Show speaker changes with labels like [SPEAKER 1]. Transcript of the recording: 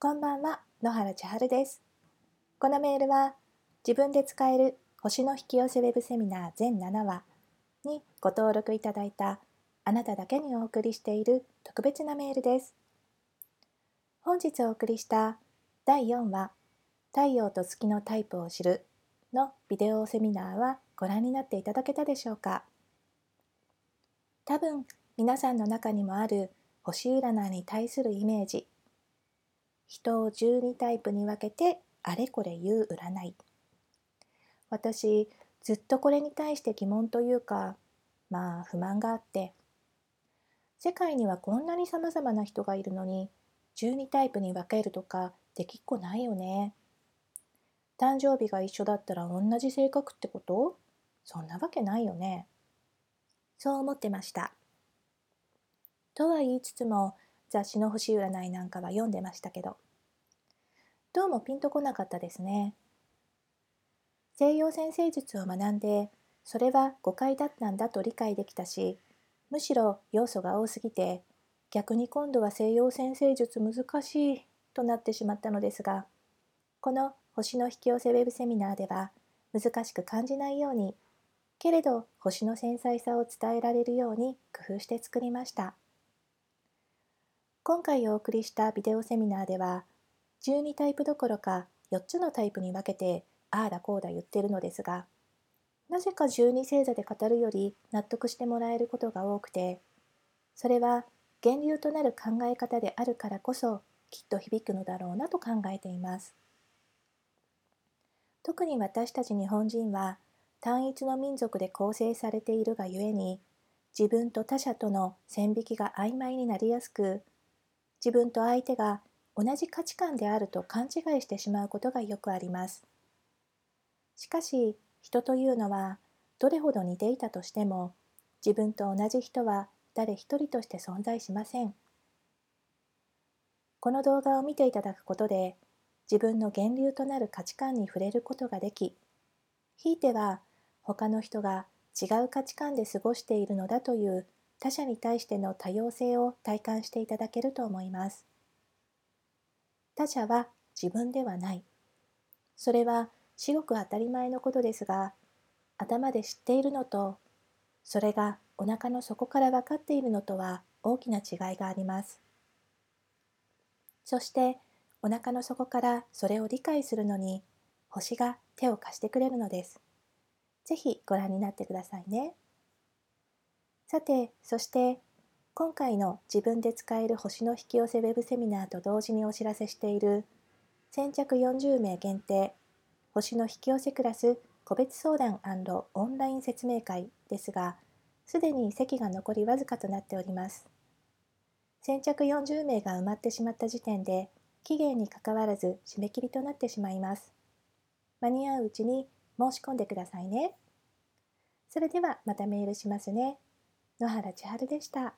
[SPEAKER 1] こんばんは、野原千春です。このメールは自分で使える星の引き寄せウェブセミナー全7話にご登録いただいたあなただけにお送りしている特別なメールです。本日お送りした第4話太陽と月のタイプを知るのビデオセミナーはご覧になっていただけたでしょうか多分皆さんの中にもある星占いに対するイメージ人を12タイプに分けてあれこれ言う占い。私ずっとこれに対して疑問というかまあ不満があって世界にはこんなに様々な人がいるのに12タイプに分けるとかできっこないよね。誕生日が一緒だったら同じ性格ってこと？そんなわけないよね。そう思ってました。とは言いつつも雑誌の星占いなんかは読んでましたけどどうもピンとこなかったですね西洋先生術を学んでそれは誤解だったんだと理解できたしむしろ要素が多すぎて逆に今度は西洋先生術難しいとなってしまったのですがこの星の引き寄せウェブセミナーでは難しく感じないようにけれど星の繊細さを伝えられるように工夫して作りました。今回お送りしたビデオセミナーでは12タイプどころか4つのタイプに分けてああだこうだ言ってるのですがなぜか12星座で語るより納得してもらえることが多くてそれは源流となる考え方であるからこそきっと響くのだろうなと考えています。特に私たち日本人は単一の民族で構成されているがゆえに自分と他者との線引きが曖昧になりやすく自分と相手が同じ価値観であると勘違いしてしまうことがよくあります。しかし人というのはどれほど似ていたとしても自分と同じ人は誰一人として存在しません。この動画を見ていただくことで自分の源流となる価値観に触れることができひいては他の人が違う価値観で過ごしているのだという他者に対しての多様性を体感していただけると思います。他者は自分ではない。それは至極当たり前のことですが、頭で知っているのと、それがお腹の底から分かっているのとは大きな違いがあります。そしてお腹の底からそれを理解するのに星が手を貸してくれるのです。ぜひご覧になってくださいね。さて、そして今回の自分で使える星の引き寄せウェブセミナーと同時にお知らせしている先着40名限定星の引き寄せクラス個別相談オンライン説明会ですがすでに席が残りわずかとなっております。先着40名が埋まってしまった時点で期限にかかわらず締め切りとなってしまいます。間に合ううちに申し込んでくださいね。それではまたメールしますね。野原千春でした。